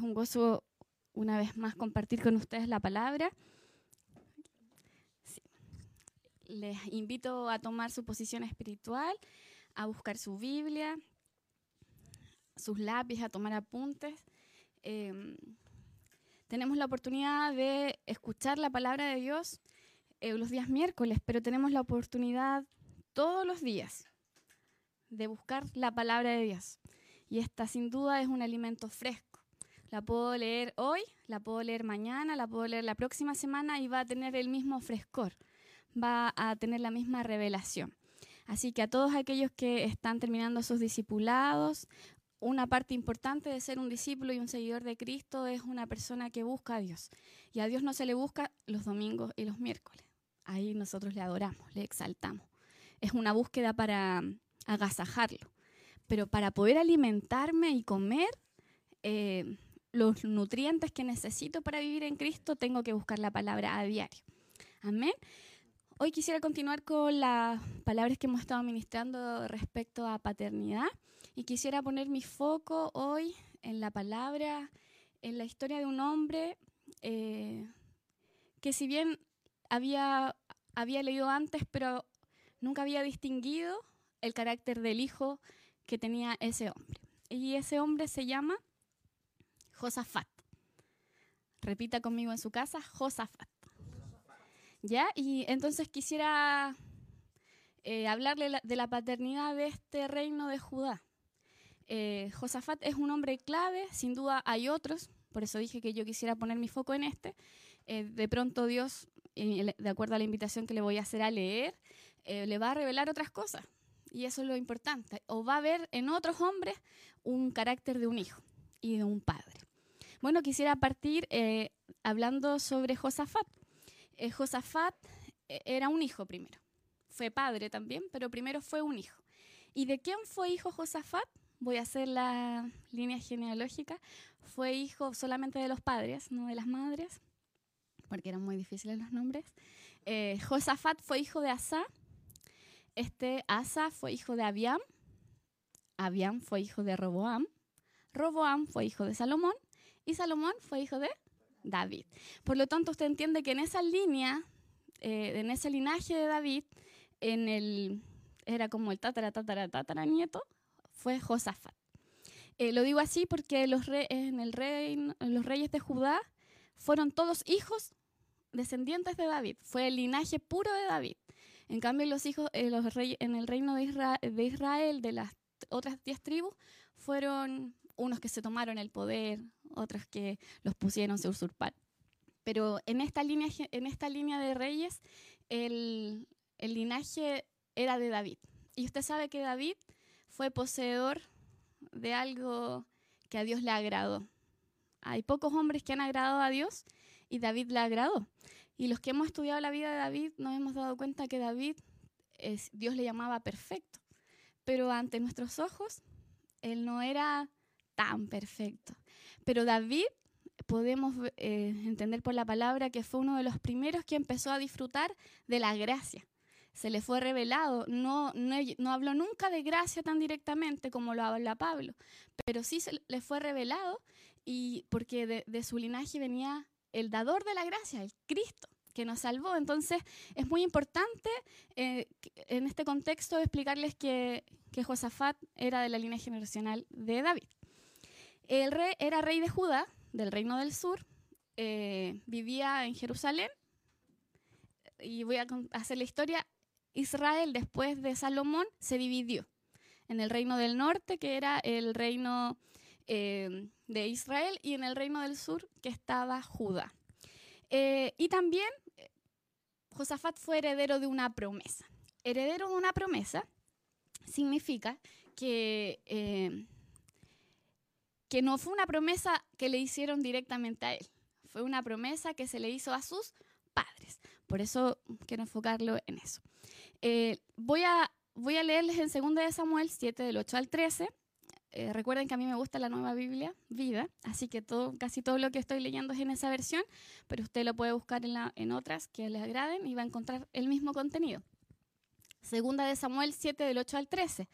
Es un gozo una vez más compartir con ustedes la palabra. Les invito a tomar su posición espiritual, a buscar su Biblia, sus lápices, a tomar apuntes. Em, tenemos la oportunidad de escuchar la palabra de Dios eh, los días miércoles, pero tenemos la oportunidad todos los días de buscar la palabra de Dios. Y esta sin duda es un alimento fresco. La puedo leer hoy, la puedo leer mañana, la puedo leer la próxima semana y va a tener el mismo frescor, va a tener la misma revelación. Así que a todos aquellos que están terminando sus discipulados, una parte importante de ser un discípulo y un seguidor de Cristo es una persona que busca a Dios. Y a Dios no se le busca los domingos y los miércoles. Ahí nosotros le adoramos, le exaltamos. Es una búsqueda para agasajarlo. Pero para poder alimentarme y comer eh, los nutrientes que necesito para vivir en Cristo, tengo que buscar la palabra a diario. Amén. Hoy quisiera continuar con las palabras que hemos estado ministrando respecto a paternidad y quisiera poner mi foco hoy en la palabra, en la historia de un hombre eh, que si bien había, había leído antes, pero nunca había distinguido el carácter del hijo que tenía ese hombre. Y ese hombre se llama Josafat. Repita conmigo en su casa, Josafat. ¿Ya? Y entonces quisiera eh, hablarle de la paternidad de este reino de Judá. Eh, Josafat es un hombre clave, sin duda hay otros, por eso dije que yo quisiera poner mi foco en este. Eh, de pronto Dios, de acuerdo a la invitación que le voy a hacer a leer, le va a revelar otras cosas. Y eso es lo importante. O va a ver en otros hombres un carácter de un hijo y de un padre. Bueno, quisiera partir hablando sobre Josafat. Eh, Josafat eh, era un hijo primero. Fue padre también, pero primero fue un hijo. ¿Y de quién fue hijo Josafat? Voy a hacer la línea genealógica. Fue hijo solamente de los padres, no de las madres, porque eran muy difíciles los nombres. Eh, Josafat fue hijo de Asa. Este Asa fue hijo de Abiam. Abiam fue hijo de Roboam. Roboam fue hijo de Salomón. Salomón fue hijo de David. Por lo tanto, usted entiende que en esa línea, eh, en ese linaje de David, en el, era como el tatara, tatara, tatara nieto, fue Josafat. Eh, lo digo así porque los, en el reino, los reyes de Judá fueron todos hijos descendientes de David. Fue el linaje puro de David. En cambio, los hijos eh, los reyes, en el reino de Israel, de las otras diez tribus, fueron unos que se tomaron el poder, otros que los pusieron, se usurparon. Pero en esta línea, en esta línea de reyes, el, el linaje era de David. Y usted sabe que David fue poseedor de algo que a Dios le agradó. Hay pocos hombres que han agradado a Dios y David le agradó. Y los que hemos estudiado la vida de David nos hemos dado cuenta que David, es, Dios le llamaba perfecto. Pero ante nuestros ojos, él no era tan perfecto. Pero David, podemos eh, entender por la palabra que fue uno de los primeros que empezó a disfrutar de la gracia. Se le fue revelado, no, no, habló nunca de gracia tan directamente como lo habla Pablo, pero sí se le fue revelado y porque de, su linaje venía el dador de la gracia, el Cristo que nos salvó. Entonces es muy importante eh, en este contexto explicarles que, que Josafat era de la línea generacional de David. El rey era rey de Judá, del reino del sur, eh, vivía en Jerusalén. Y voy a hacer la historia. Israel, después de Salomón, se dividió en el reino del norte, que era el reino eh, de Israel, y en el reino del sur, que estaba Judá. Eh, y también Josafat fue heredero de una promesa. Heredero de una promesa significa que que no fue una promesa que le hicieron directamente a él, fue una promesa que se le hizo a sus padres. Por eso quiero enfocarlo en eso. Eh, voy, a, voy a leerles en 2 de Samuel 7, del 8 al 13. Eh, recuerden que a mí me gusta la nueva Biblia, vida, así que todo, casi todo lo que estoy leyendo es en esa versión, pero usted lo puede buscar en, en otras que le agraden y va a encontrar el mismo contenido. Segunda de Samuel 7, del 8 al 13.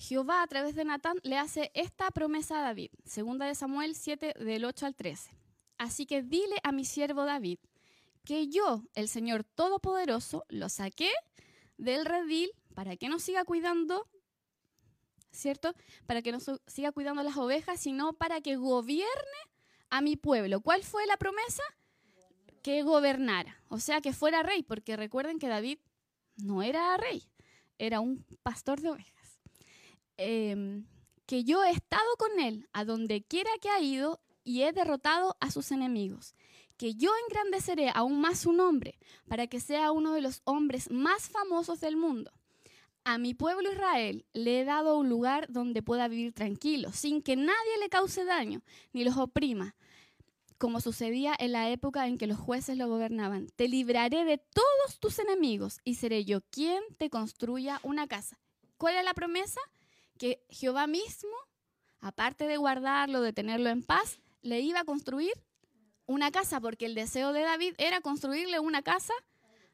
Jehová a través de Natán le hace esta promesa a David, segunda de Samuel 7 del 8 al 13. Así que dile a mi siervo David que yo, el Señor Todopoderoso, lo saqué del redil para que no siga cuidando, ¿cierto? Para que no siga cuidando las ovejas, sino para que gobierne a mi pueblo. ¿Cuál fue la promesa? Que gobernara, o sea, que fuera rey, porque recuerden que David no era rey, era un pastor de ovejas. Em, que yo he estado con él a donde quiera que ha ido y he derrotado a sus enemigos. Que yo engrandeceré aún más su nombre para que sea uno de los hombres más famosos del mundo. A mi pueblo Israel le he dado un lugar donde pueda vivir tranquilo, sin que nadie le cause daño ni los oprima, como sucedía en la época en que los jueces lo gobernaban. Te libraré de todos tus enemigos y seré yo quien te construya una casa. ¿Cuál es la promesa? Que Jehová mismo, aparte de guardarlo, de tenerlo en paz, le iba a construir una casa, porque el deseo de David era construirle una casa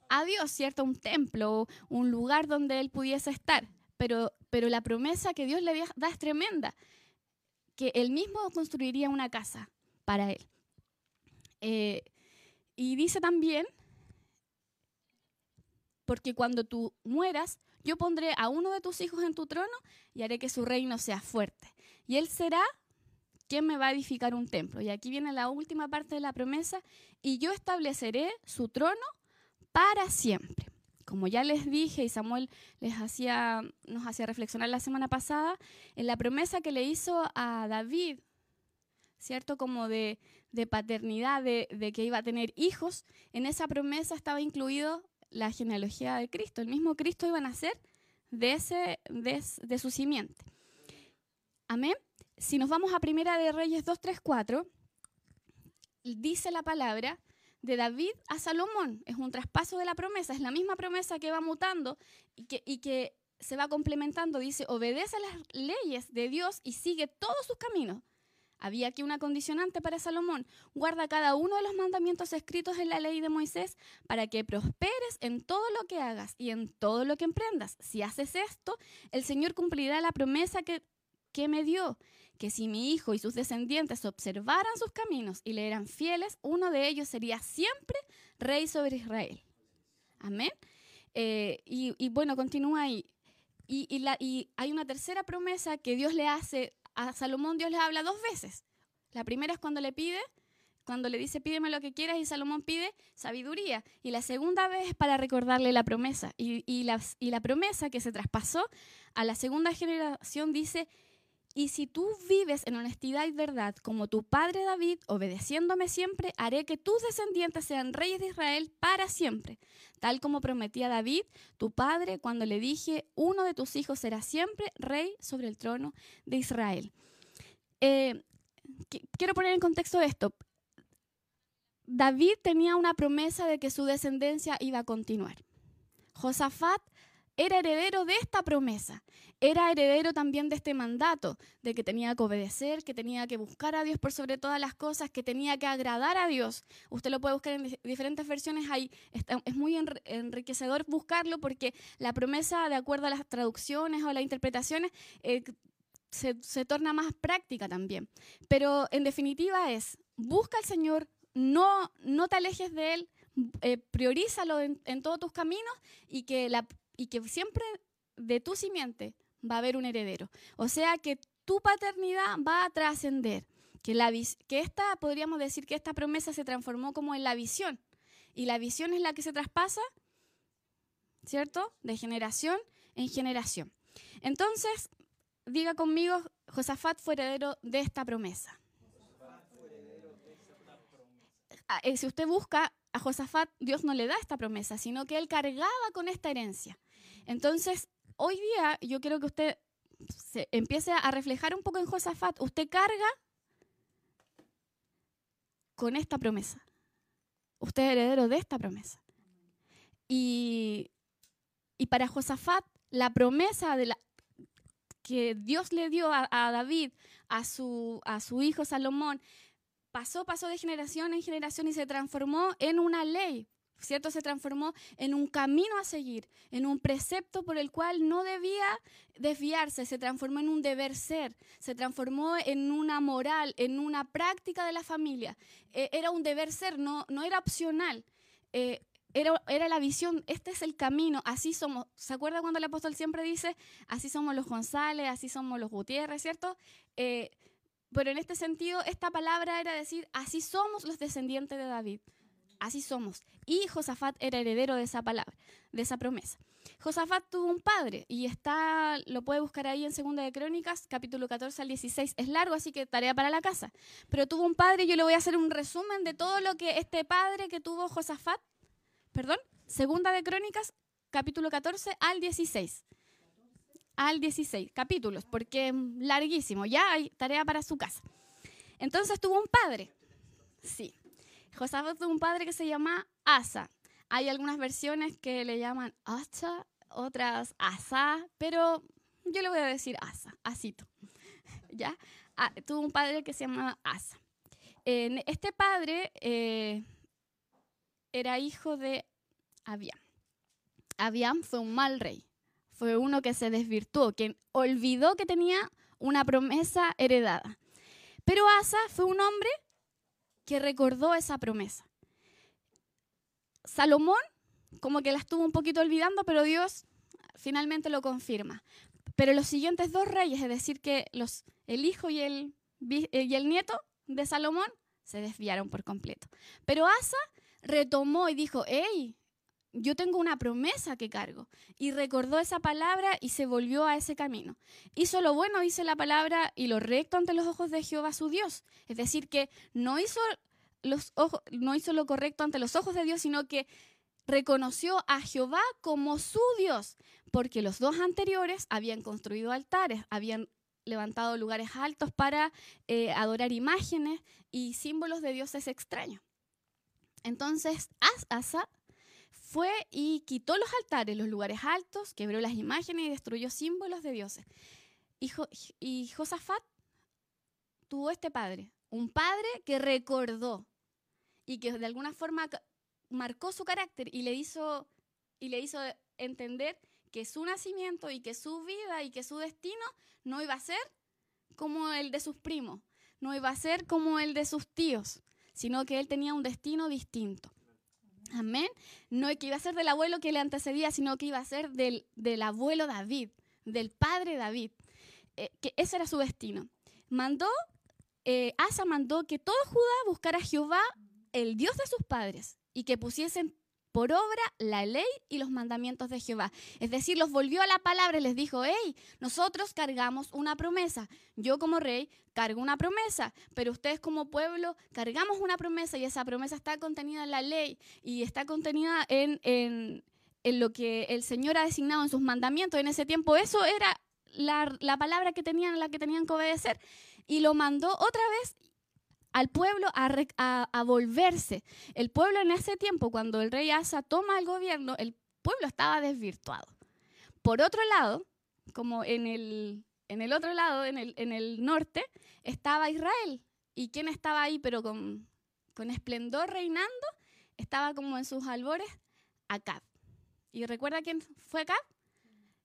a Dios, ¿cierto? Un templo, un lugar donde él pudiese estar. Pero, pero la promesa que Dios le da es tremenda, que él mismo construiría una casa para él. Eh, y dice también, porque cuando tú mueras, yo pondré a uno de tus hijos en tu trono y haré que su reino sea fuerte. Y él será quien me va a edificar un templo. Y aquí viene la última parte de la promesa, y yo estableceré su trono para siempre. Como ya les dije y Samuel les hacía, nos hacía reflexionar la semana pasada, en la promesa que le hizo a David, ¿cierto? Como de, paternidad, de, que iba a tener hijos, en esa promesa estaba incluido la genealogía de Cristo. El mismo Cristo iba a nacer de, ese, de, de su simiente. Amén. Si nos vamos a Primera de Reyes 2, 3, 4, dice la palabra de David a Salomón. Es un traspaso de la promesa, es la misma promesa que va mutando y que, y que se va complementando. Dice, obedece a las leyes de Dios y sigue todos sus caminos. Había aquí una condicionante para Salomón. Guarda cada uno de los mandamientos escritos en la ley de Moisés para que prosperes en todo lo que hagas y en todo lo que emprendas. Si haces esto, el Señor cumplirá la promesa que, que me dio que si mi hijo y sus descendientes observaran sus caminos y le eran fieles, uno de ellos sería siempre rey sobre Israel. Amén. Eh, y, bueno, continúa ahí. Y, y hay una tercera promesa que Dios le hace a Salomón, Dios le habla dos veces. La primera es cuando le pide, cuando le dice pídeme lo que quieras y Salomón pide sabiduría. Y la segunda vez es para recordarle la promesa. Y, y, la, y la promesa que se traspasó a la segunda generación dice, y si tú vives en honestidad y verdad, como tu padre David, obedeciéndome siempre, haré que tus descendientes sean reyes de Israel para siempre, tal como prometía David, tu padre, cuando le dije, uno de tus hijos será siempre rey sobre el trono de Israel. Eh, quiero poner en contexto esto. David tenía una promesa de que su descendencia iba a continuar. Josafat era heredero de esta promesa, era heredero también de este mandato, de que tenía que obedecer, que tenía que buscar a Dios por sobre todas las cosas, que tenía que agradar a Dios. Usted lo puede buscar en diferentes versiones, ahí es muy enriquecedor buscarlo porque la promesa, de acuerdo a las traducciones o las interpretaciones, eh, se, torna más práctica también. Pero en definitiva es, busca al Señor, no, no te alejes de Él, eh, priorízalo en, en todos tus caminos y que la y que siempre de tu simiente va a haber un heredero. O sea que tu paternidad va a trascender. Que, que esta, podríamos decir que esta promesa se transformó como en la visión. Y la visión es la que se traspasa, ¿cierto? De generación en generación. Entonces, diga conmigo, Josafat fue heredero de esta promesa. Ah, eh, si usted busca a Josafat, Dios no le da esta promesa, sino que él cargaba con esta herencia. Entonces, hoy día yo quiero que usted se empiece a reflejar un poco en Josafat. Usted carga con esta promesa. Usted es heredero de esta promesa. Y, para Josafat, la promesa de la, que Dios le dio a, David, a su, a su hijo Salomón, pasó, pasó de generación en generación y se transformó en una ley ¿cierto? Se transformó en un camino a seguir, en un precepto por el cual no debía desviarse, se transformó en un deber ser, se transformó en una moral, en una práctica de la familia. Eh, era un deber ser, no, no era opcional. Eh, era, era, la visión, este es el camino, así somos. ¿Se acuerda cuando el apóstol siempre dice, así somos los González, así somos los Gutiérrez, ¿cierto? Eh, pero en este sentido, esta palabra era decir, así somos los descendientes de David. Así somos. Y Josafat era heredero de esa palabra, de esa promesa. Josafat tuvo un padre y está, lo puede buscar ahí en Segunda de Crónicas, capítulo 14 al 16. Es largo, así que tarea para la casa. Pero tuvo un padre y yo le voy a hacer un resumen de todo lo que este padre que tuvo Josafat, perdón, Segunda de Crónicas, capítulo 14 al 16. Al 16, capítulos, porque larguísimo, ya hay tarea para su casa. Entonces tuvo un padre, sí, Josafat tuvo un padre que se llama Asa. Hay algunas versiones que le llaman Asa, otras Asa, pero yo le voy a decir Asa, Asito. ¿Ya? Ah, tuvo un padre que se llama Asa. este padre eh, era hijo de Abiam. Abiam fue un mal rey. Fue uno que se desvirtuó, que olvidó que tenía una promesa heredada. Pero Asa fue un hombre que recordó esa promesa. Salomón como que la estuvo un poquito olvidando, pero Dios finalmente lo confirma. Pero los siguientes dos reyes, es decir, que los, el hijo y el, y el nieto de Salomón se desviaron por completo. Pero Asa retomó y dijo, hey, yo tengo una promesa que cargo. Y recordó esa palabra y se volvió a ese camino. Hizo lo bueno, dice la palabra, y lo recto ante los ojos de Jehová su Dios. Es decir, que no hizo, los ojos, no hizo lo correcto ante los ojos de Dios, sino que reconoció a Jehová como su Dios, porque los dos anteriores habían construido altares, habían levantado lugares altos para eh, adorar imágenes y símbolos de dioses extraños. Entonces, Asa fue y quitó los altares, los lugares altos, quebró las imágenes y destruyó símbolos de dioses. Y, Josafat tuvo este padre, un padre que recordó y que de alguna forma marcó su carácter y le hizo, y le hizo entender que su nacimiento y que su vida y que su destino no iba a ser como el de sus primos, no iba a ser como el de sus tíos, sino que él tenía un destino distinto. Amén. No que iba a ser del abuelo que le antecedía, sino que iba a ser del, del abuelo David, del padre David. Eh, que ese era su destino. Mandó, eh, Asa mandó que todo Judá buscara a Jehová, el Dios de sus padres, y que pusiesen por obra la ley y los mandamientos de Jehová. Es decir, los volvió a la palabra y les dijo, hey, nosotros cargamos una promesa. Yo como rey cargo una promesa, pero ustedes como pueblo cargamos una promesa y esa promesa está contenida en la ley y está contenida en, en, en lo que el Señor ha designado en sus mandamientos. En ese tiempo eso era la, la palabra que tenían, la que tenían que obedecer. Y lo mandó otra vez al pueblo a, volverse. El pueblo en ese tiempo, cuando el rey Asa toma el gobierno, el pueblo estaba desvirtuado. Por otro lado, como en el, en el otro lado, en el, en el norte, estaba Israel. ¿Y quién estaba ahí, pero con, con esplendor reinando? Estaba como en sus albores, Acab. ¿Y recuerda quién fue Acab?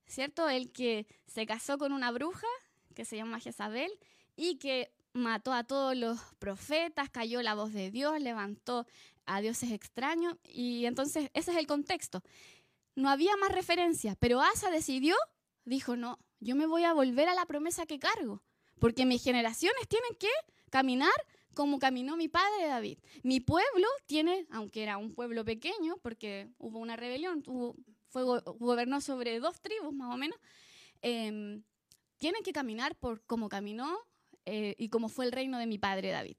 ¿Cierto? El que se casó con una bruja que se llama Jezabel y que mató a todos los profetas, cayó la voz de Dios, levantó a dioses extraños y entonces ese es el contexto. No había más referencia, pero Asa decidió, dijo, no, yo me voy a volver a la promesa que cargo, porque mis generaciones tienen que caminar como caminó mi padre David. Mi pueblo tiene, aunque era un pueblo pequeño, porque hubo una rebelión, fue, gobernó sobre dos tribus más o menos, em, tienen que caminar por como caminó eh, y como fue el reino de mi padre David.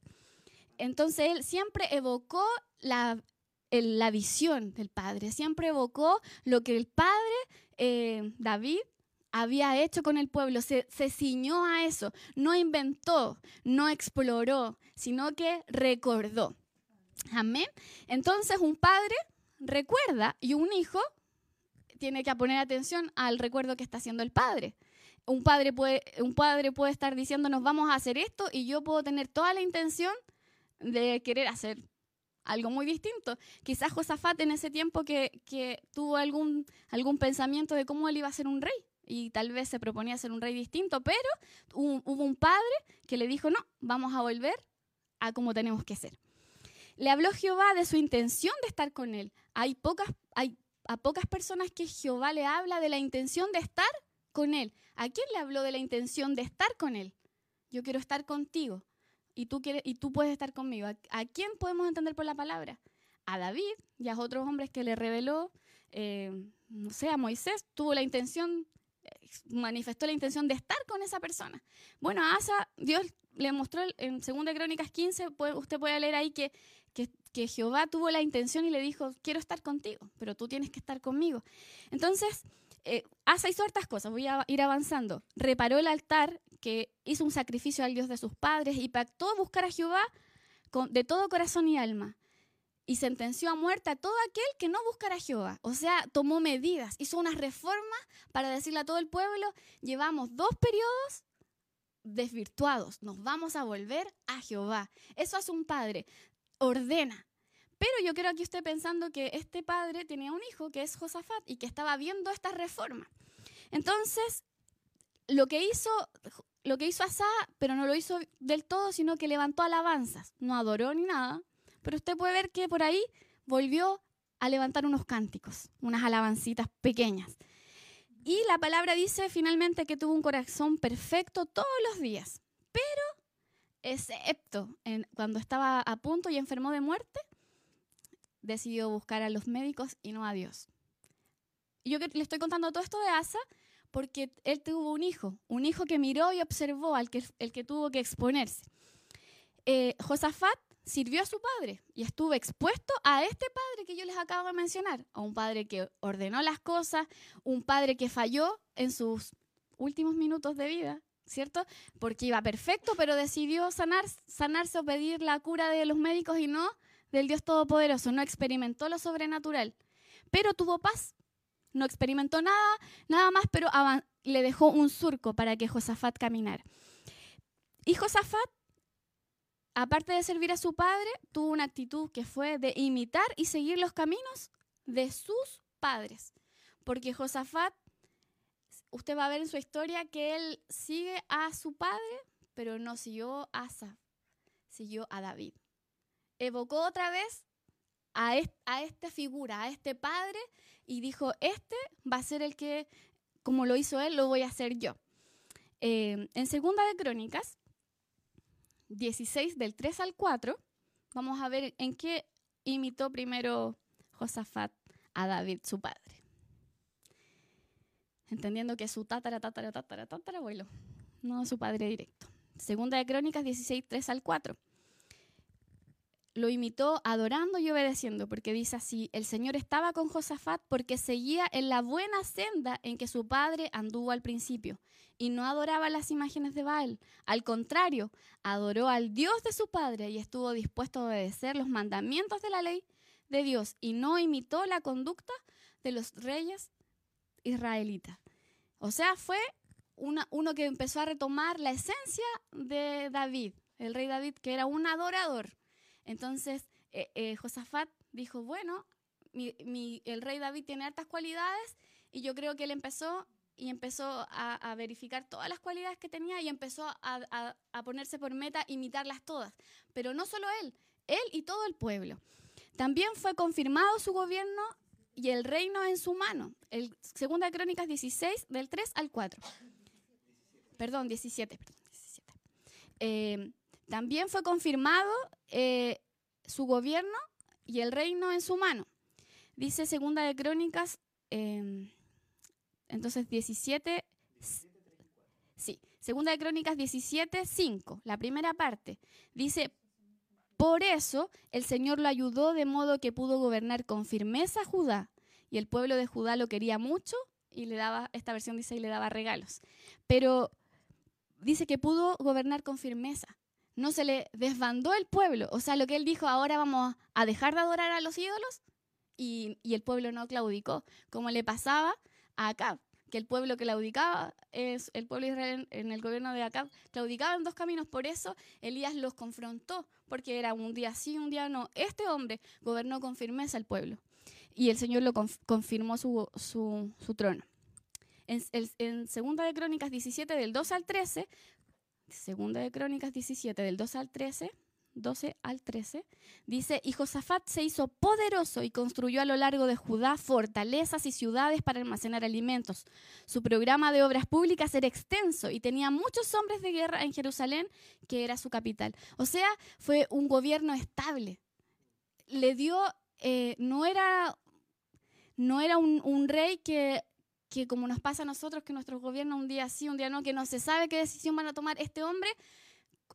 Entonces él siempre evocó la, la visión del padre, siempre evocó lo que el padre eh, David había hecho con el pueblo, se, se ciñó a eso, no inventó, no exploró, sino que recordó. Amén. Entonces un padre recuerda y un hijo tiene que poner atención al recuerdo que está haciendo el padre un padre puede, un padre puede estar diciéndonos vamos a hacer esto y yo puedo tener toda la intención de querer hacer algo muy distinto. Quizás Josafat en ese tiempo que, que tuvo algún, algún pensamiento de cómo él iba a ser un rey y tal vez se proponía ser un rey distinto, pero hubo un padre que le dijo, no, vamos a volver a como tenemos que ser. Le habló Jehová de su intención de estar con él. Hay pocas, hay a pocas personas que Jehová le habla de la intención de estar con él. ¿A quién le habló de la intención de estar con él? Yo quiero estar contigo y tú, quieres, y tú puedes estar conmigo. ¿A, quién podemos entender por la palabra? A David y a otros hombres que le reveló, eh, no sé, a Moisés, tuvo la intención, eh, manifestó la intención de estar con esa persona. Bueno, a Asa, Dios le mostró en 2 Crónicas 15, usted puede leer ahí que, que, que, Jehová tuvo la intención y le dijo, quiero estar contigo, pero tú tienes que estar conmigo. Entonces, eh, Asa hizo hartas cosas, voy a ir avanzando. Reparó el altar, que hizo un sacrificio al Dios de sus padres y pactó buscar a Jehová con, de todo corazón y alma. Y sentenció a muerte a todo aquel que no buscara a Jehová. O sea, tomó medidas, hizo unas reformas para decirle a todo el pueblo, llevamos dos periodos desvirtuados, nos vamos a volver a Jehová. Eso hace un padre, ordena, pero yo creo aquí usted pensando que este padre tenía un hijo que es Josafat y que estaba viendo esta reforma. Entonces, lo que hizo, lo que hizo Asa, pero no lo hizo del todo, sino que levantó alabanzas. No adoró ni nada, pero usted puede ver que por ahí volvió a levantar unos cánticos, unas alabancitas pequeñas. Y la palabra dice finalmente que tuvo un corazón perfecto todos los días, pero excepto cuando estaba a punto y enfermó de muerte, decidió buscar a los médicos y no a Dios. Yo le estoy contando todo esto de Asa porque él tuvo un hijo, un hijo que miró y observó al que, el que tuvo que exponerse. Eh, Josafat sirvió a su padre y estuvo expuesto a este padre que yo les acabo de mencionar, a un padre que ordenó las cosas, un padre que falló en sus últimos minutos de vida, ¿cierto? Porque iba perfecto, pero decidió sanar, sanarse o pedir la cura de los médicos y no del Dios Todopoderoso, no experimentó lo sobrenatural, pero tuvo paz. No experimentó nada, nada más, pero le dejó un surco para que Josafat caminara. Y Josafat, aparte de servir a su padre, tuvo una actitud que fue de imitar y seguir los caminos de sus padres. Porque Josafat, usted va a ver en su historia que él sigue a su padre, pero no siguió a Asa, siguió a David evocó otra vez a, esta figura, a este padre, y dijo, este va a ser el que, como lo hizo él, lo voy a hacer yo. Eh, en Segunda de Crónicas, 16 del 3 al 4, vamos a ver en qué imitó primero Josafat a David, su padre. Entendiendo que su tatara, tatara, tatara, tatara abuelo, no su padre directo. Segunda de Crónicas 16, 3 al 4 lo imitó adorando y obedeciendo, porque dice así, el Señor estaba con Josafat porque seguía en la buena senda en que su padre anduvo al principio, y no adoraba las imágenes de Baal. Al contrario, adoró al Dios de su padre y estuvo dispuesto a obedecer los mandamientos de la ley de Dios, y no imitó la conducta de los reyes israelitas. O sea, fue uno que empezó a retomar la esencia de David, el rey David, que era un adorador entonces, eh, eh, Josafat dijo, bueno, el rey David tiene altas cualidades y yo creo que él empezó y empezó a, verificar todas las cualidades que tenía y empezó a, ponerse por meta imitarlas todas. Pero no solo él, él y todo el pueblo. También fue confirmado su gobierno y el reino en su mano. El Segunda Crónicas 16, del 3 al 4. Perdón, 17. Perdón, 17. Eh, también fue confirmado eh, su gobierno y el reino en su mano. Dice Segunda de Crónicas, em, entonces 17, sí, Segunda de Crónicas 17, 5, la primera parte. Dice, por eso el Señor lo ayudó de modo que pudo gobernar con firmeza a Judá y el pueblo de Judá lo quería mucho y le daba, esta versión dice, y le daba regalos. Pero dice que pudo gobernar con firmeza no se le desbandó el pueblo. O sea, lo que él dijo, ahora vamos a dejar de adorar a los ídolos, y, el pueblo no claudicó, como le pasaba a Acab, que el pueblo claudicaba, es, el pueblo de Israel en el gobierno de Acab claudicaba en dos caminos, por eso Elías los confrontó, porque era un día sí, un día no. Este hombre gobernó con firmeza el pueblo y el Señor lo confirmó su, su, trono. En, en, Segunda de Crónicas 17, del 2 al 13, Segunda de Crónicas 17, del 2 al 13, 12 al 13, dice, y Josafat se hizo poderoso y construyó a lo largo de Judá fortalezas y ciudades para almacenar alimentos. Su programa de obras públicas era extenso y tenía muchos hombres de guerra en Jerusalén, que era su capital. O sea, fue un gobierno estable. Le dio, eh, no era, no era un, rey que que como nos pasa a nosotros, que nuestro gobierno un día sí, un día no, que no se sabe qué decisión van a tomar, este hombre,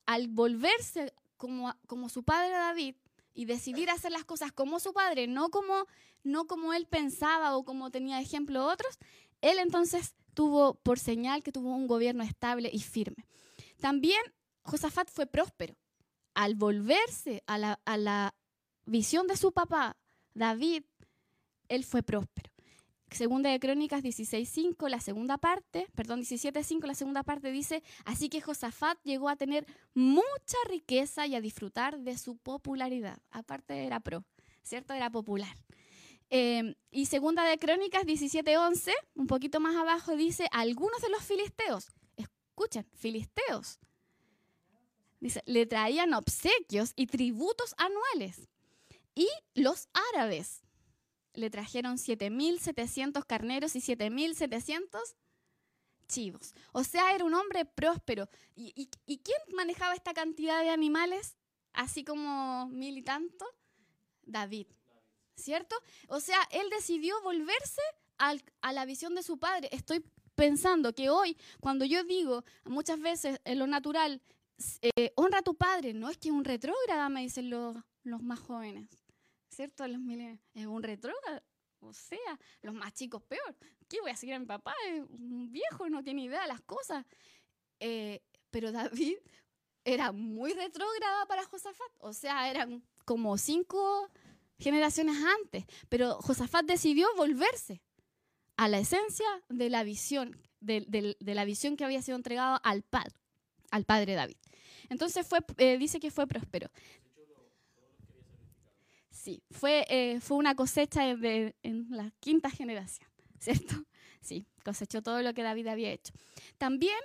al volverse como, como su padre David y decidir hacer las cosas como su padre, no como, no como él pensaba o como tenía ejemplo otros, él entonces tuvo por señal que tuvo un gobierno estable y firme. También Josafat fue próspero. Al volverse a la, a la visión de su papá, David, él fue próspero. Segunda de Crónicas 16.5, la segunda parte, perdón, 17.5, la segunda parte dice, así que Josafat llegó a tener mucha riqueza y a disfrutar de su popularidad. Aparte era pro, ¿cierto? Era popular. Em, y segunda de Crónicas 17.11, un poquito más abajo, dice, algunos de los filisteos, escuchen, filisteos, le traían obsequios y tributos anuales. Y los árabes, le trajeron 7.700 carneros y 7.700 chivos. O sea, era un hombre próspero. ¿Y, quién manejaba esta cantidad de animales? Así como mil y tanto. David. ¿Cierto? O sea, él decidió volverse a la visión de su padre. Estoy pensando que hoy, cuando yo digo muchas veces en lo natural, eh, honra a tu padre, no es que es un retrógrada, me dicen los, los más jóvenes. ¿Cierto? Los es un retrógrado. O sea, los más chicos peor. ¿Qué voy a seguir a mi papá? Es un viejo, no tiene idea de las cosas. Eh, pero David era muy retrógrada para Josafat. O sea, eran como cinco generaciones antes. Pero Josafat decidió volverse a la esencia de la visión, de, la visión que había sido entregada al padre, al padre David. Entonces fue, eh, dice que fue próspero. Sí, fue, eh, fue una cosecha de, en la quinta generación, ¿cierto? Sí, cosechó todo lo que David había hecho. También,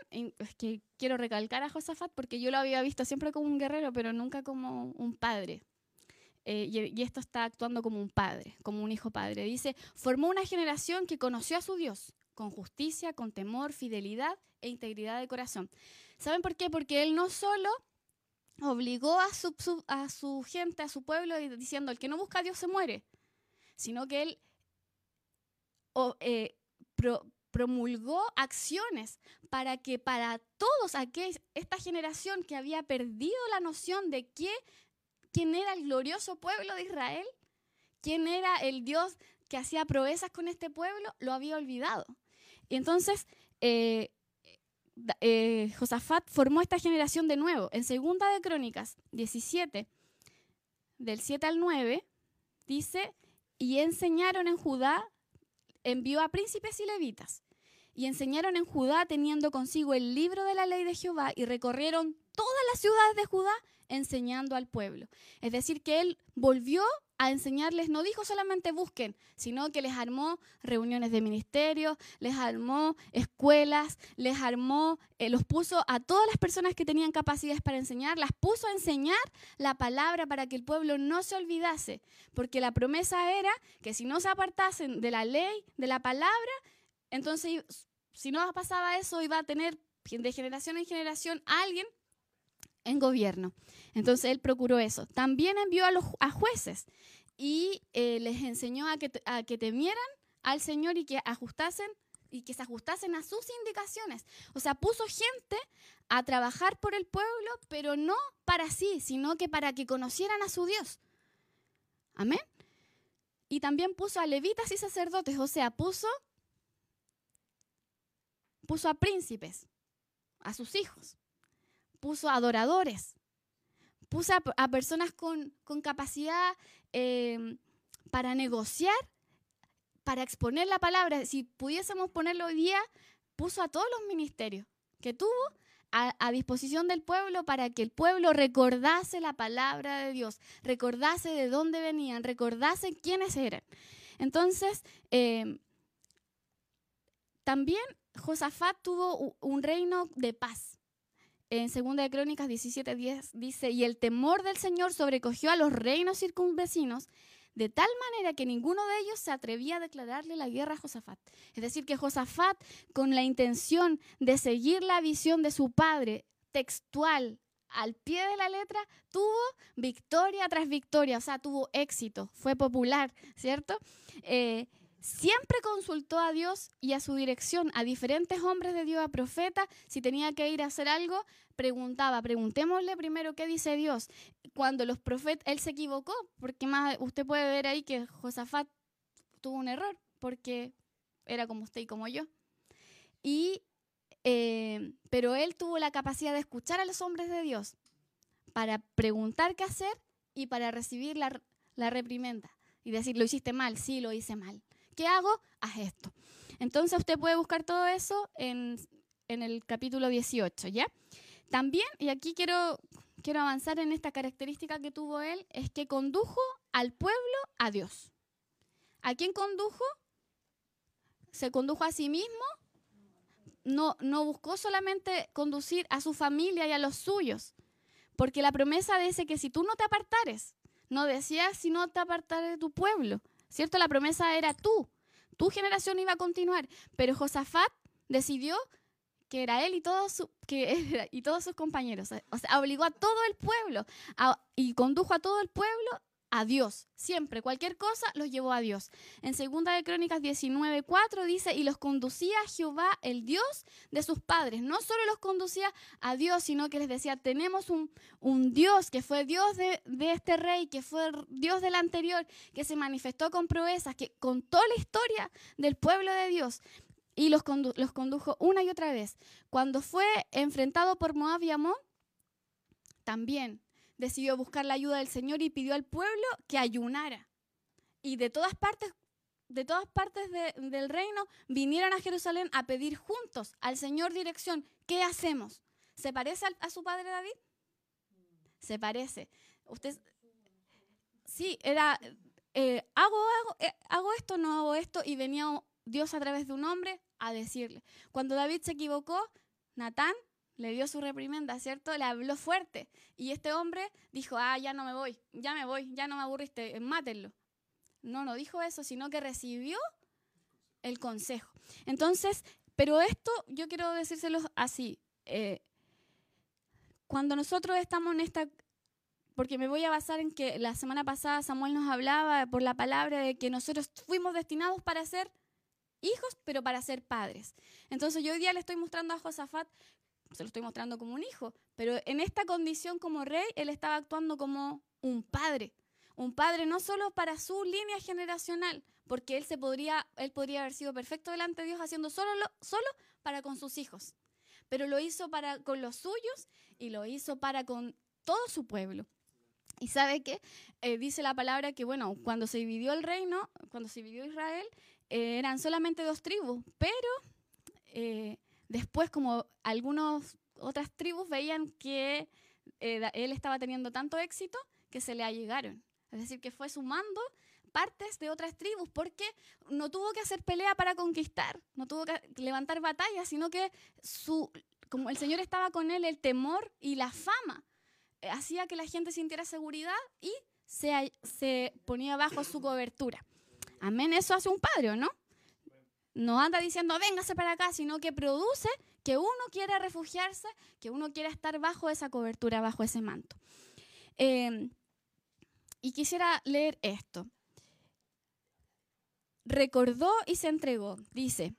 quiero recalcar a Josafat porque yo lo había visto siempre como un guerrero, pero nunca como un padre. Eh, y, y, esto está actuando como un padre, como un hijo padre. Dice, formó una generación que conoció a su Dios con justicia, con temor, fidelidad e integridad de corazón. ¿Saben por qué? Porque él no solo obligó a su, gente, a su pueblo, diciendo, el que no busca a Dios se muere, sino que él eh, promulgó acciones para que para todos aquellos, esta generación que había perdido la noción de quién era el glorioso pueblo de Israel, quién era el Dios que hacía proezas con este pueblo, lo había olvidado. Y entonces, eh, eh, Josafat formó esta generación de nuevo. En Segunda de Crónicas 17, del 7 al 9, dice, y enseñaron en Judá, envió a príncipes y levitas, y enseñaron en Judá teniendo consigo el libro de la ley de Jehová, y recorrieron todas las ciudades de Judá enseñando al pueblo. Es decir, que él volvió a enseñarles, no dijo solamente busquen, sino que les armó reuniones de ministerio, les armó escuelas, les armó, eh, los puso a todas las personas que tenían capacidades para enseñar, las puso a enseñar la palabra para que el pueblo no se olvidase, porque la promesa era que si no se apartasen de la ley, de la palabra, entonces si no pasaba eso iba a tener de generación en generación alguien en gobierno. Entonces él procuró eso. También envió a los a jueces y eh, les enseñó a que, a que temieran al Señor y que ajustasen y que se ajustasen a sus indicaciones. O sea, puso gente a trabajar por el pueblo, pero no para sí, sino que para que conocieran a su Dios. Amén. Y también puso a levitas y sacerdotes, o sea, puso puso a príncipes, a sus hijos, puso adoradores, puso a, personas con, capacidad em, para negociar para exponer la palabra, si pudiésemos ponerlo hoy día, puso a todos los ministerios que tuvo a, disposición del pueblo para que el pueblo recordase la palabra de Dios, recordase de dónde venían, recordase quiénes eran. Entonces, eh, también Josafat tuvo un reino de paz. En 2 de Crónicas 17:10 dice, y el temor del Señor sobrecogió a los reinos circunvecinos de tal manera que ninguno de ellos se atrevía a declararle la guerra a Josafat. Es decir, que Josafat, con la intención de seguir la visión de su padre textual al pie de la letra, tuvo victoria tras victoria, o sea, tuvo éxito, fue popular, ¿cierto? Eh, siempre consultó a Dios y a su dirección, a diferentes hombres de Dios, a profetas, si tenía que ir a hacer algo, preguntaba, preguntémosle primero qué dice Dios. Cuando los profetas, él se equivocó, porque más usted puede ver ahí que Josafat tuvo un error, porque era como usted y como yo. Y, eh, pero él tuvo la capacidad de escuchar a los hombres de Dios para preguntar qué hacer y para recibir la, la reprimenda y decir, lo hiciste mal, sí, lo hice mal. ¿Qué hago? Haz esto. Entonces usted puede buscar todo eso en, el capítulo 18, ¿ya? También, y aquí quiero, quiero avanzar en esta característica que tuvo él, es que condujo al pueblo a Dios. ¿A quién condujo? Se condujo a sí mismo. No, no buscó solamente conducir a su familia y a los suyos, porque la promesa dice que si tú no te apartares, no decía si no te apartares de tu pueblo, ¿cierto? La promesa era tú, tu generación iba a continuar, pero Josafat decidió que era él y todos, que y todos sus compañeros. O sea, obligó a todo el pueblo y condujo a todo el pueblo a Dios. Siempre, cualquier cosa los llevó a Dios. En segunda de Crónicas 19:4 dice, y los conducía Jehová, el Dios de sus padres. No solo los conducía a Dios, sino que les decía, tenemos un, un Dios que fue Dios de, de, este rey, que fue Dios del anterior, que se manifestó con proezas, que contó la historia del pueblo de Dios. Y los, los condujo una y otra vez. Cuando fue enfrentado por Moab y Amón, también decidió buscar la ayuda del Señor y pidió al pueblo que ayunara. Y de todas partes, de todas partes del reino vinieron a Jerusalén a pedir juntos al Señor dirección. ¿Qué hacemos? ¿Se parece a, su padre David? Se parece. Usted, sí, era, eh, hago, hago, eh, hago esto, no hago esto, y venía Dios a través de un hombre a decirle. Cuando David se equivocó, Natán le dio su reprimenda, ¿cierto? Le habló fuerte. Y este hombre dijo, ah, ya no me voy, ya me voy, ya no me aburriste, mátenlo. No, no dijo eso, sino que recibió el consejo. Entonces, pero esto yo quiero decírselo así. Eh, cuando nosotros estamos en esta, porque me voy a basar en que la semana pasada Samuel nos hablaba por la palabra de que nosotros fuimos destinados para ser hijos, pero para ser padres. Entonces yo hoy día le estoy mostrando a Josafat se lo estoy mostrando como un hijo, pero en esta condición como rey, él estaba actuando como un padre. Un padre no solo para su línea generacional, porque él, se podría, él podría haber sido perfecto delante de Dios haciendo solo, solo para con sus hijos, pero lo hizo para con los suyos y lo hizo para con todo su pueblo. Y sabe que eh, dice la palabra que, bueno, cuando se dividió el reino, cuando se dividió Israel, eh, eran solamente dos tribus, pero eh, Después, como algunas otras tribus veían que eh, él estaba teniendo tanto éxito que se le allegaron. Es decir, que fue sumando partes de otras tribus porque no tuvo que hacer pelea para conquistar, no tuvo que levantar batallas, sino que su, como el Señor estaba con él, el temor y la fama eh, hacía que la gente sintiera seguridad y se, se ponía bajo su cobertura. Amén, eso hace un padre, ¿no? No anda diciendo véngase para acá, sino que produce que uno quiera refugiarse, que uno quiera estar bajo esa cobertura, bajo ese manto. Em, y quisiera leer esto. Recordó y se entregó, dice,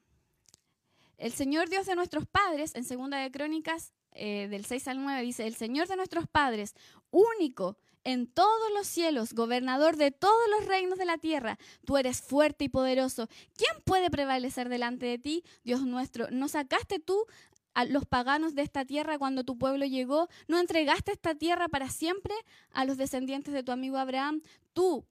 el Señor Dios de nuestros padres, en Segunda de Crónicas eh, del 6 al 9, dice, el Señor de nuestros padres, único en todos los cielos, gobernador de todos los reinos de la tierra. Tú eres fuerte y poderoso. ¿Quién puede prevalecer delante de ti, Dios nuestro? ¿No sacaste tú a los paganos de esta tierra cuando tu pueblo llegó? ¿No entregaste esta tierra para siempre a los descendientes de tu amigo Abraham? Tú,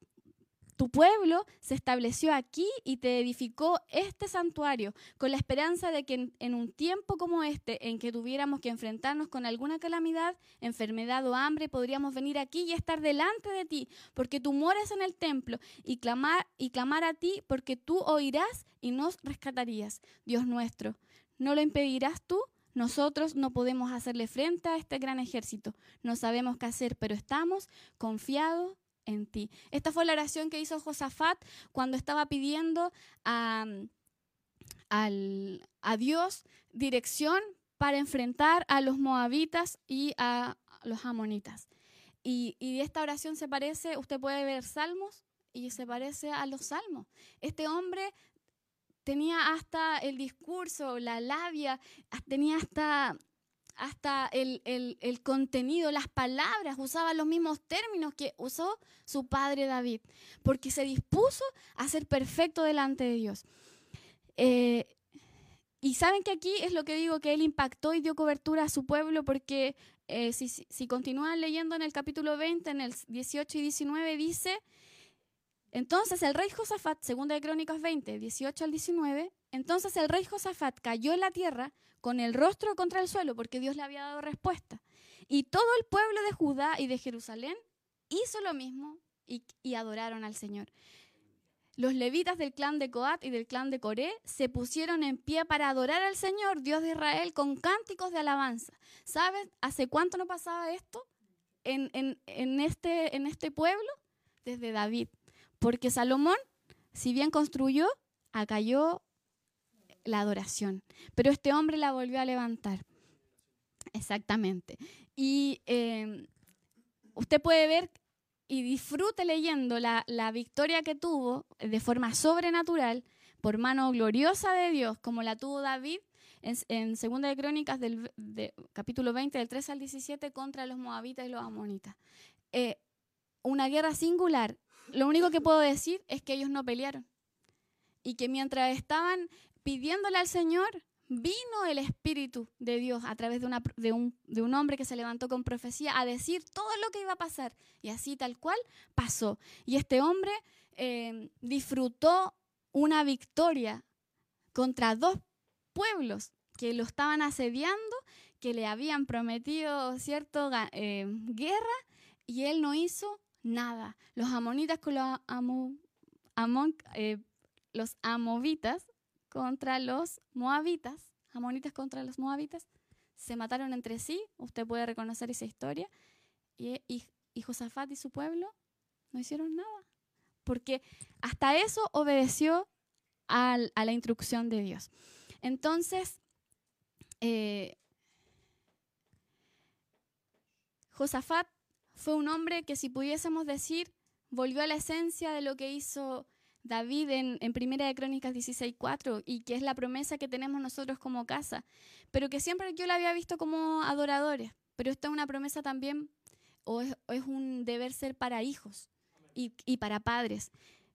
tu pueblo se estableció aquí y te edificó este santuario con la esperanza de que en, un tiempo como este, en que tuviéramos que enfrentarnos con alguna calamidad, enfermedad o hambre, podríamos venir aquí y estar delante de ti, porque tú moras en el templo y clamar y clamar a ti, porque tú oirás y nos rescatarías, Dios nuestro. ¿No lo impedirás tú? Nosotros no podemos hacerle frente a este gran ejército. No sabemos qué hacer, pero estamos confiados en ti. Esta fue la oración que hizo Josafat cuando estaba pidiendo a, a Dios dirección para enfrentar a los moabitas y a los amonitas. Y, y, esta oración se parece, usted puede ver salmos y se parece a los salmos. Este hombre tenía hasta el discurso, la labia, tenía hasta hasta el, contenido, las palabras, usaba los mismos términos que usó su padre David, porque se dispuso a ser perfecto delante de Dios. Eh, y saben que aquí es lo que digo, que él impactó y dio cobertura a su pueblo, porque eh, si, si continúan leyendo en el capítulo 20, en el 18 y 19, dice, entonces el rey Josafat, segunda de Crónicas 20, 18 al 19, entonces el rey Josafat cayó en la tierra con el rostro contra el suelo porque Dios le había dado respuesta. Y todo el pueblo de Judá y de Jerusalén hizo lo mismo y, adoraron al Señor. Los levitas del clan de Coat y del clan de Coré se pusieron en pie para adorar al Señor, Dios de Israel, con cánticos de alabanza. ¿Sabes hace cuánto no pasaba esto en, este, en este pueblo? Desde David. Porque Salomón, si bien construyó, acayó la adoración. Pero este hombre la volvió a levantar. Exactamente. Y em, usted puede ver y disfrute leyendo la, victoria que tuvo de forma sobrenatural por mano gloriosa de Dios, como la tuvo David en, Segunda de Crónicas del capítulo 20, del 13 al 17, contra los moabitas y los amonitas. Eh, una guerra singular. Lo único que puedo decir es que ellos no pelearon. Y que mientras estaban pidiéndole al Señor, vino el Espíritu de Dios a través de, un, hombre que se levantó con profecía a decir todo lo que iba a pasar. Y así tal cual pasó. Y este hombre eh, disfrutó una victoria contra dos pueblos que lo estaban asediando, que le habían prometido cierto eh, guerra y él no hizo nada. Los amonitas con los, amon, eh, los amovitas contra los moabitas, amonitas contra los moabitas, se mataron entre sí, usted puede reconocer esa historia, y, Josafat y su pueblo no hicieron nada, porque hasta eso obedeció a la instrucción de Dios. Entonces, eh, Josafat fue un hombre que si pudiésemos decir, volvió a la esencia de lo que hizo David en, en Primera de Crónicas 16.4 y que es la promesa que tenemos nosotros como casa, pero que siempre yo la había visto como adoradores, pero esta es una promesa también o es, un deber ser para hijos y, y para padres.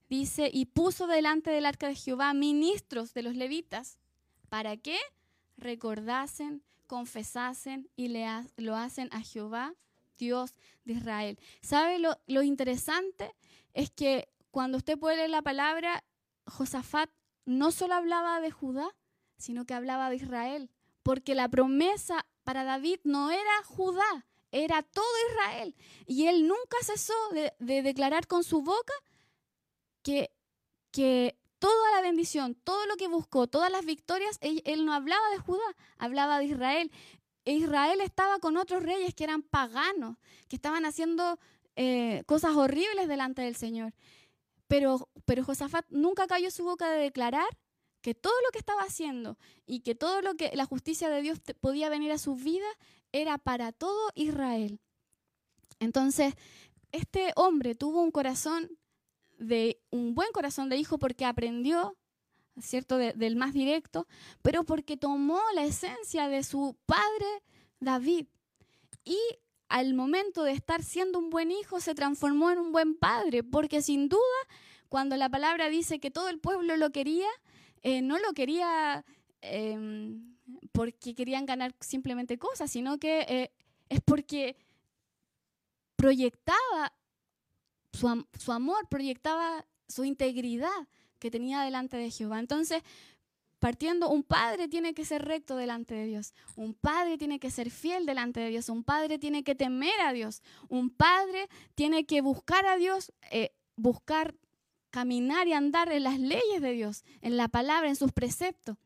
Dice, y puso delante del arca de Jehová ministros de los levitas, ¿para qué? Recordasen, confesasen y le lo hacen a Jehová, Dios de Israel. ¿Sabe lo, interesante? Es que cuando usted puede leer la palabra, Josafat no solo hablaba de Judá, sino que hablaba de Israel, porque la promesa para David no era Judá, era todo Israel. Y él nunca cesó de, declarar con su boca que, que toda la bendición, todo lo que buscó, todas las victorias, él, no hablaba de Judá, hablaba de Israel. E Israel estaba con otros reyes que eran paganos, que estaban haciendo eh, cosas horribles delante del Señor. Pero, pero Josafat nunca cayó su boca de declarar que todo lo que estaba haciendo y que todo lo que la justicia de Dios podía venir a su vida era para todo Israel. Entonces, este hombre tuvo un corazón de un buen corazón de hijo porque aprendió, ¿cierto?, del más directo, pero porque tomó la esencia de su padre David y al momento de estar siendo un buen hijo se transformó en un buen padre, porque sin duda, cuando la palabra dice que todo el pueblo lo quería, eh, no lo quería em, porque querían ganar simplemente cosas, sino que eh, es porque proyectaba su, su, amor, proyectaba su integridad que tenía delante de Jehová. Entonces, partiendo, un padre tiene que ser recto delante de Dios, un padre tiene que ser fiel delante de Dios, un padre tiene que temer a Dios, un padre tiene que buscar a Dios, eh, buscar caminar y andar en las leyes de Dios, en la palabra, en sus preceptos.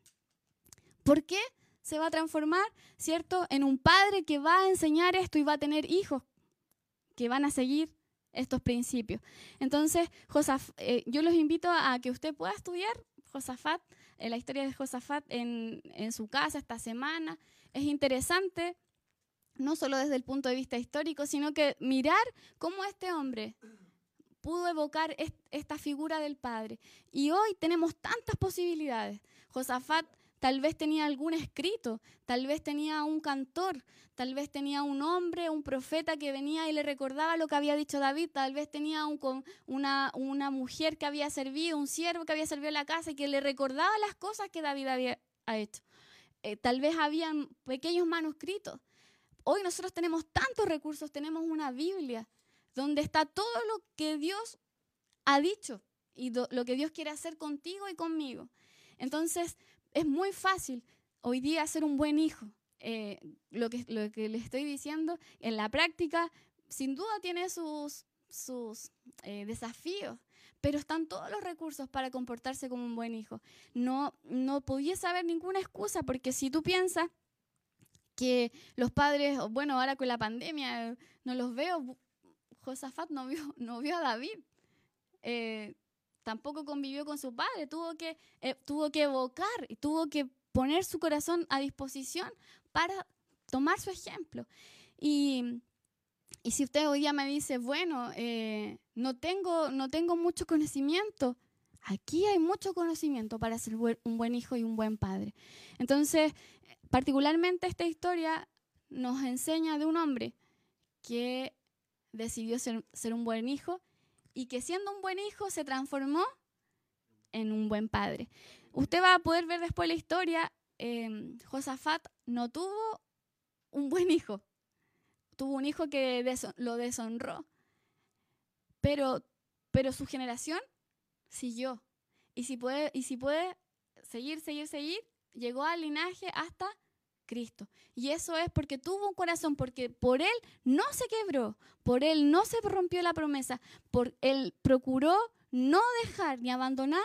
¿Por qué se va a transformar, cierto, en un padre que va a enseñar esto y va a tener hijos que van a seguir estos principios? Entonces, Josaf, eh, yo los invito a que usted pueda estudiar Josafat, eh, la historia de Josafat en, en su casa esta semana. Es interesante, no solo desde el punto de vista histórico, sino que mirar cómo este hombre pudo evocar esta figura del Padre. Y hoy tenemos tantas posibilidades. Josafat tal vez tenía algún escrito, tal vez tenía un cantor, tal vez tenía un hombre, un profeta que venía y le recordaba lo que había dicho David, tal vez tenía un, una, una, mujer que había servido, un siervo que había servido en la casa y que le recordaba las cosas que David había hecho. Eh, tal vez habían pequeños manuscritos. Hoy nosotros tenemos tantos recursos, tenemos una Biblia donde está todo lo que Dios ha dicho y lo que Dios quiere hacer contigo y conmigo. Entonces, es muy fácil hoy día ser un buen hijo. Eh, lo, que, lo que le estoy diciendo, en la práctica, sin duda tiene sus, sus eh, desafíos, pero están todos los recursos para comportarse como un buen hijo. No, no pudiese haber ninguna excusa, porque si tú piensas que los padres, bueno, ahora con la pandemia no los veo, Josafat no vio, no vio a David. Eh, tampoco convivió con su padre, tuvo que, eh, tuvo que evocar y tuvo que poner su corazón a disposición para tomar su ejemplo. Y, si usted hoy día me dice, bueno, eh, no, tengo, no tengo mucho conocimiento, aquí hay mucho conocimiento para ser un buen hijo y un buen padre. Entonces, particularmente esta historia nos enseña de un hombre que decidió ser, ser un buen hijo y que siendo un buen hijo se transformó en un buen padre. Usted va a poder ver después la historia, eh, Josafat no tuvo un buen hijo, tuvo un hijo que lo deshonró, pero, pero su generación siguió. Y si, puede, y si puede seguir, seguir, seguir, llegó al linaje hasta Cristo. Y eso es porque tuvo un corazón, porque por él no se quebró, por él no se rompió la promesa, por él procuró no dejar ni abandonar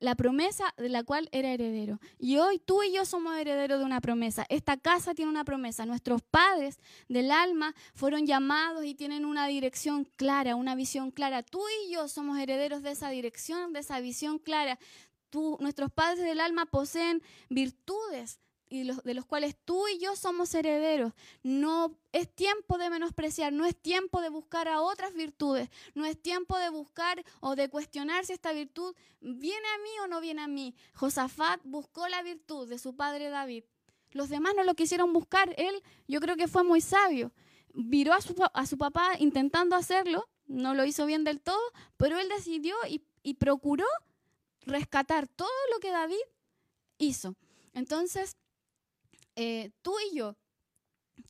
la promesa de la cual era heredero. Y hoy tú y yo somos herederos de una promesa. Esta casa tiene una promesa. Nuestros padres del alma fueron llamados y tienen una dirección clara, una visión clara. Tú y yo somos herederos de esa dirección, de esa visión clara. Tú, nuestros padres del alma poseen virtudes y de los cuales tú y yo somos herederos. No es tiempo de menospreciar, no es tiempo de buscar a otras virtudes, no es tiempo de buscar o de cuestionar si esta virtud viene a mí o no viene a mí. Josafat buscó la virtud de su padre David. Los demás no lo quisieron buscar. Él, yo creo que fue muy sabio. Viró a su, a su papá intentando hacerlo, no lo hizo bien del todo, pero él decidió y, y procuró rescatar todo lo que David hizo. Entonces, eh, tú y yo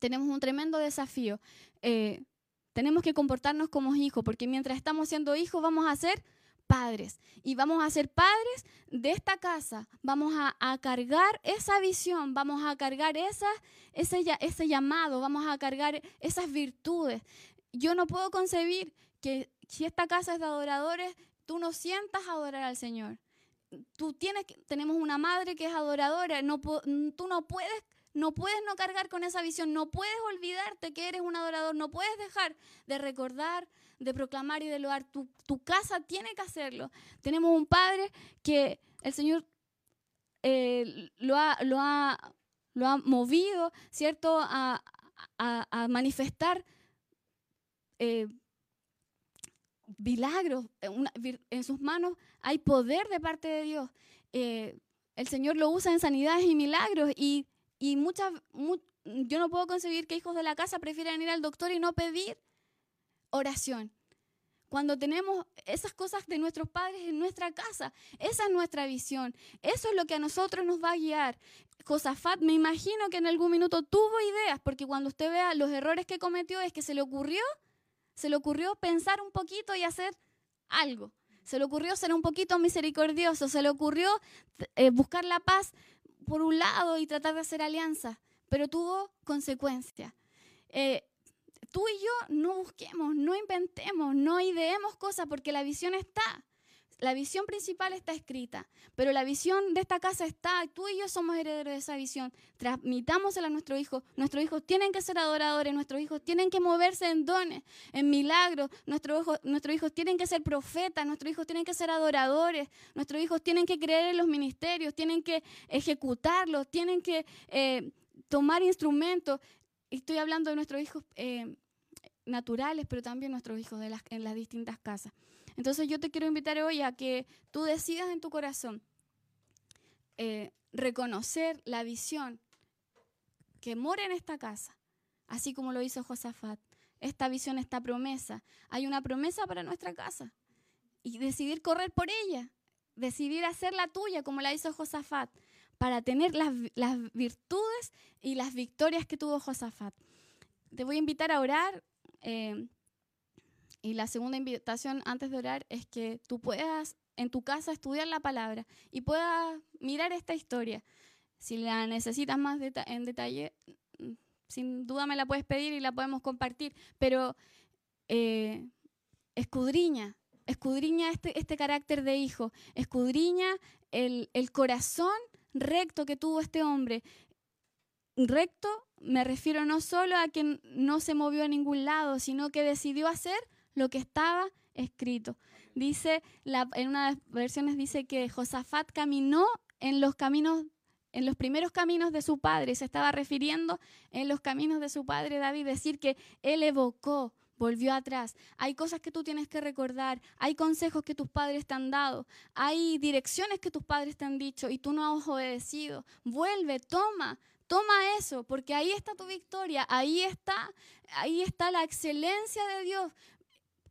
tenemos un tremendo desafío. Eh, tenemos que comportarnos como hijos, porque mientras estamos siendo hijos vamos a ser padres y vamos a ser padres de esta casa. Vamos a, cargar esa visión, vamos a cargar ese, llamado, vamos a cargar esas virtudes. Yo no puedo concebir que si esta casa es de adoradores, tú no sientas adorar al Señor tú tienes, tenemos una madre que es adoradora, tú no puedes, no puedes no cargar con esa visión, no puedes olvidarte que eres un adorador, no puedes dejar de recordar, de proclamar y de loar. Tu, tu casa tiene que hacerlo. Tenemos un padre que el Señor eh, lo, ha, lo, ha, lo ha movido, ¿cierto?, a, a, manifestar. Eh, milagros, en sus manos hay poder de parte de Dios. Eh, el Señor lo usa en sanidades y milagros y, y muchas, yo no puedo concebir que hijos de la casa prefieran ir al doctor y no pedir oración. Cuando tenemos esas cosas de nuestros padres en nuestra casa, esa es nuestra visión. Eso es lo que a nosotros nos va a guiar. Josafat, me imagino que en algún minuto tuvo ideas, porque cuando usted vea los errores que cometió es que se le ocurrió se le ocurrió pensar un poquito y hacer algo. Se le ocurrió ser un poquito misericordioso, se le ocurrió eh, buscar la paz por un lado y tratar de hacer alianza, pero tuvo consecuencias. Eh, tú y yo no busquemos, no inventemos, no ideemos cosas porque la visión está. La visión principal está escrita, pero la visión de esta casa está, tú y yo somos herederos de esa visión. Transmitámosela a nuestros hijos. Nuestros hijos tienen que ser adoradores, nuestros hijos tienen que moverse en dones, en milagros. Nuestros hijos, nuestros hijos tienen que ser profetas, nuestros hijos tienen que ser adoradores, nuestros hijos tienen que creer en los ministerios, tienen que ejecutarlos, tienen que eh, tomar instrumentos. Estoy hablando de nuestros hijos eh, naturales, pero también nuestros hijos de las, en las distintas casas. Entonces yo te quiero invitar hoy a que tú decidas en tu corazón eh, reconocer la visión que mora en esta casa, así como lo hizo Josafat. Esta visión, esta promesa. Hay una promesa para nuestra casa. Y decidir correr por ella, decidir hacerla tuya como la hizo Josafat, para tener las, virtudes y las victorias que tuvo Josafat. Te voy a invitar a orar. Eh, y la segunda invitación antes de orar es que tú puedas en tu casa estudiar la palabra y puedas mirar esta historia. Si la necesitas más en detalle, mm, sin duda me la puedes pedir y la podemos compartir, pero eh, escudriña, escudriña este, este carácter de hijo, escudriña el, el corazón recto que tuvo este hombre. Recto me refiero no solo a que no se movió a ningún lado, sino que decidió hacer lo que estaba escrito. Dice, en una de las versiones dice que Josafat caminó en los caminos, en los primeros caminos de su padre. Se estaba refiriendo en los caminos de su padre David, decir que él evocó, volvió atrás. Hay cosas que tú tienes que recordar, hay consejos que tus padres te han dado, hay direcciones que tus padres te han dicho y tú no has obedecido. Vuelve, toma, toma eso, porque ahí está tu victoria, ahí está, ahí está la excelencia de Dios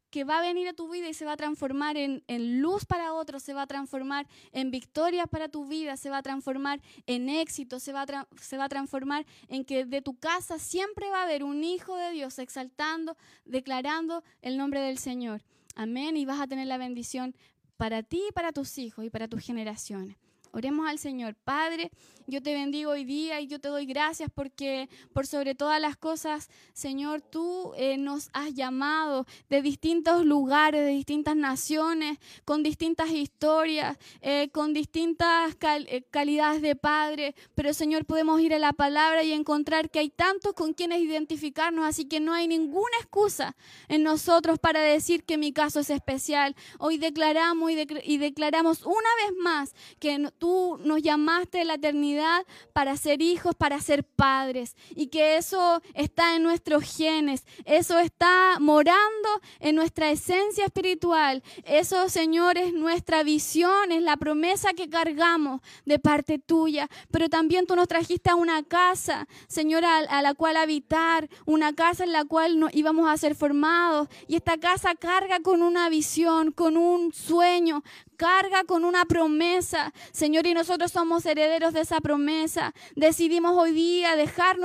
que va a venir a tu vida y se va a transformar en, luz para otros, se va a transformar en victoria para tu vida, se va a transformar en éxito, se va, a se va a transformar en que de tu casa siempre va a haber un hijo de Dios exaltando, declarando el nombre del Señor. Amén. Y vas a tener la bendición para ti y para tus hijos y para tus generaciones. Oremos al Señor. Padre, yo te bendigo hoy día y yo te doy gracias porque por sobre todas las cosas, Señor, tú eh, nos has llamado de distintos lugares, de distintas naciones, con distintas historias, eh, con distintas eh, calidades de Padre. Pero, Señor, podemos ir a la palabra y encontrar que hay tantos con quienes identificarnos, así que no hay ninguna excusa en nosotros para decir que mi caso es especial. Hoy declaramos y, y declaramos una vez más que tú nos llamaste de la eternidad para ser hijos, para ser padres. Y que eso está en nuestros genes, eso está morando en nuestra esencia espiritual. Eso, Señor, es nuestra visión, es la promesa que cargamos de parte tuya. Pero también tú nos trajiste a una casa, Señor, a, la cual habitar, una casa en la cual íbamos a ser formados. Y esta casa carga con una visión, con un sueño, carga con una promesa, Señor, y nosotros somos herederos de esa promesa. Decidimos hoy día dejar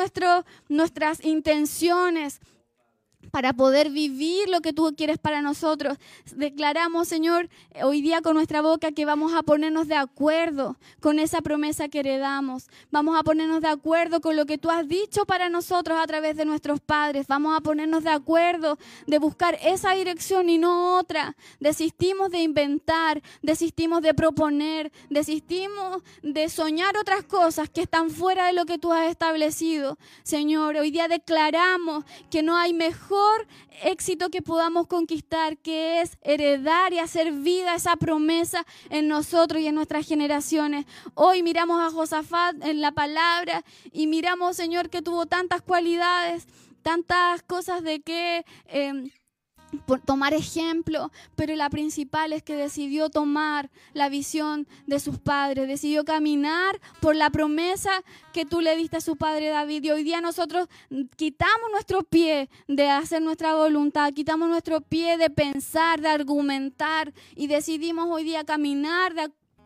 nuestras intenciones para poder vivir lo que tú quieres para nosotros. Declaramos, Señor, hoy día con nuestra boca que vamos a ponernos de acuerdo con esa promesa que heredamos. Vamos a ponernos de acuerdo con lo que tú has dicho para nosotros a través de nuestros padres. Vamos a ponernos de acuerdo de buscar esa dirección y no otra. Desistimos de inventar, desistimos de proponer, desistimos de soñar otras cosas que están fuera de lo que tú has establecido. Señor, hoy día declaramos que no hay mejor éxito que podamos conquistar, que es heredar y hacer vida esa promesa en nosotros y en nuestras generaciones. Hoy miramos a Josafat en la palabra y miramos, Señor, que tuvo tantas cualidades, tantas cosas de que... Eh, tomar ejemplo, pero la principal es que decidió tomar la visión de sus padres, decidió caminar por la promesa que tú le diste a su padre David. Y hoy día nosotros quitamos nuestro pie de hacer nuestra voluntad, quitamos nuestro pie de pensar, de argumentar y decidimos hoy día caminar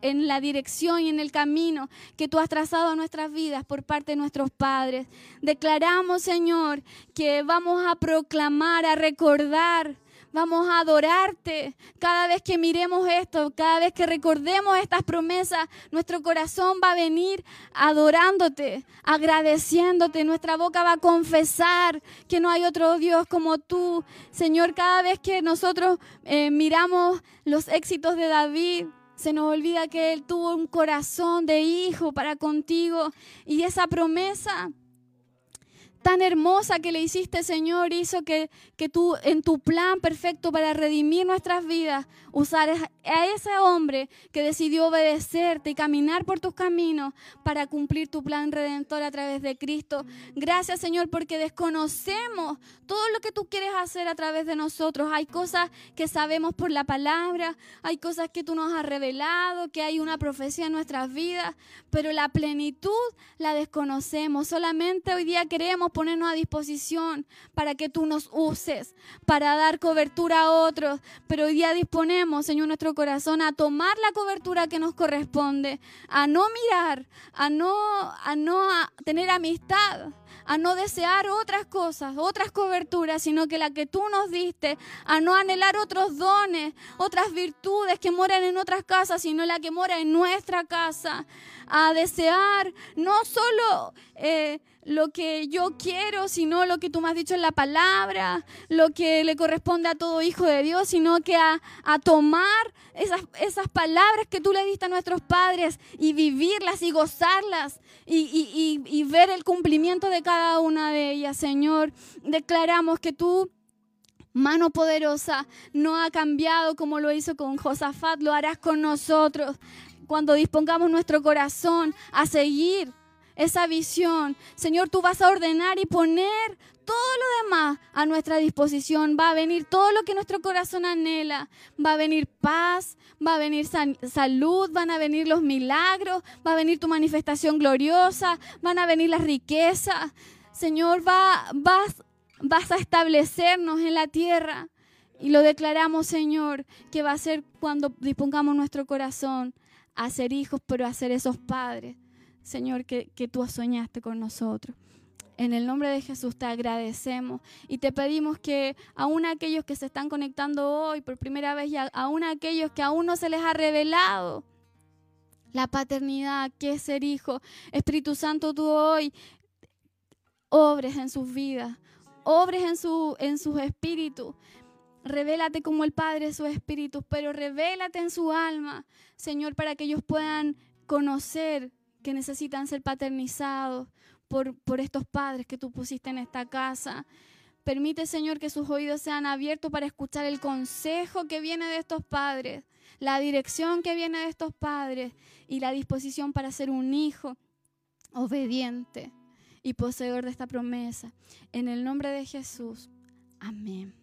en la dirección y en el camino que tú has trazado a nuestras vidas por parte de nuestros padres. Declaramos, Señor, que vamos a proclamar, a recordar Vamos a adorarte. Cada vez que miremos esto, cada vez que recordemos estas promesas, nuestro corazón va a venir adorándote, agradeciéndote. Nuestra boca va a confesar que no hay otro Dios como tú. Señor, cada vez que nosotros eh, miramos los éxitos de David, se nos olvida que Él tuvo un corazón de hijo para contigo y esa promesa tan hermosa que le hiciste, Señor, hizo que, que tú en tu plan perfecto para redimir nuestras vidas, usar a ese hombre que decidió obedecerte y caminar por tus caminos para cumplir tu plan redentor a través de Cristo. Gracias, Señor, porque desconocemos todo lo que tú quieres hacer a través de nosotros. Hay cosas que sabemos por la palabra, hay cosas que tú nos has revelado, que hay una profecía en nuestras vidas, pero la plenitud la desconocemos. Solamente hoy día queremos ponernos a disposición para que tú nos uses, para dar cobertura a otros, pero hoy día disponemos, Señor, nuestro corazón a tomar la cobertura que nos corresponde, a no mirar, a no, a no tener amistad, a no desear otras cosas, otras coberturas, sino que la que tú nos diste, a no anhelar otros dones, otras virtudes que moran en otras casas, sino la que mora en nuestra casa, a desear no solo... Eh, lo que yo quiero, sino lo que tú me has dicho en la palabra, lo que le corresponde a todo hijo de Dios, sino que a, tomar esas, esas, palabras que tú le diste a nuestros padres y vivirlas y gozarlas y, y ver el cumplimiento de cada una de ellas, Señor. Declaramos que tú mano poderosa no ha cambiado como lo hizo con Josafat, lo harás con nosotros cuando dispongamos nuestro corazón a seguir esa visión. Señor, tú vas a ordenar y poner todo lo demás a nuestra disposición. Va a venir todo lo que nuestro corazón anhela. Va a venir paz, va a venir salud, van a venir los milagros, va a venir tu manifestación gloriosa, van a venir las riquezas. Señor, va, vas, vas a establecernos en la tierra. Y lo declaramos, Señor, que va a ser cuando dispongamos nuestro corazón a ser hijos, pero a ser esos padres Señor, que, tú soñaste con nosotros. En el nombre de Jesús te agradecemos y te pedimos que aún aquellos que se están conectando hoy por primera vez y aún aquellos que aún no se les ha revelado la paternidad, que es ser hijo, Espíritu Santo, tú hoy obres en sus vidas, obres en, su, en sus espíritus. Revélate como el Padre de sus espíritus, pero revélate en su alma, Señor, para que ellos puedan conocer que necesitan ser paternizados por, por estos padres que tú pusiste en esta casa. Permite, Señor, que sus oídos sean abiertos para escuchar el consejo que viene de estos padres, la dirección que viene de estos padres y la disposición para ser un hijo obediente y poseedor de esta promesa. En el nombre de Jesús. Amén.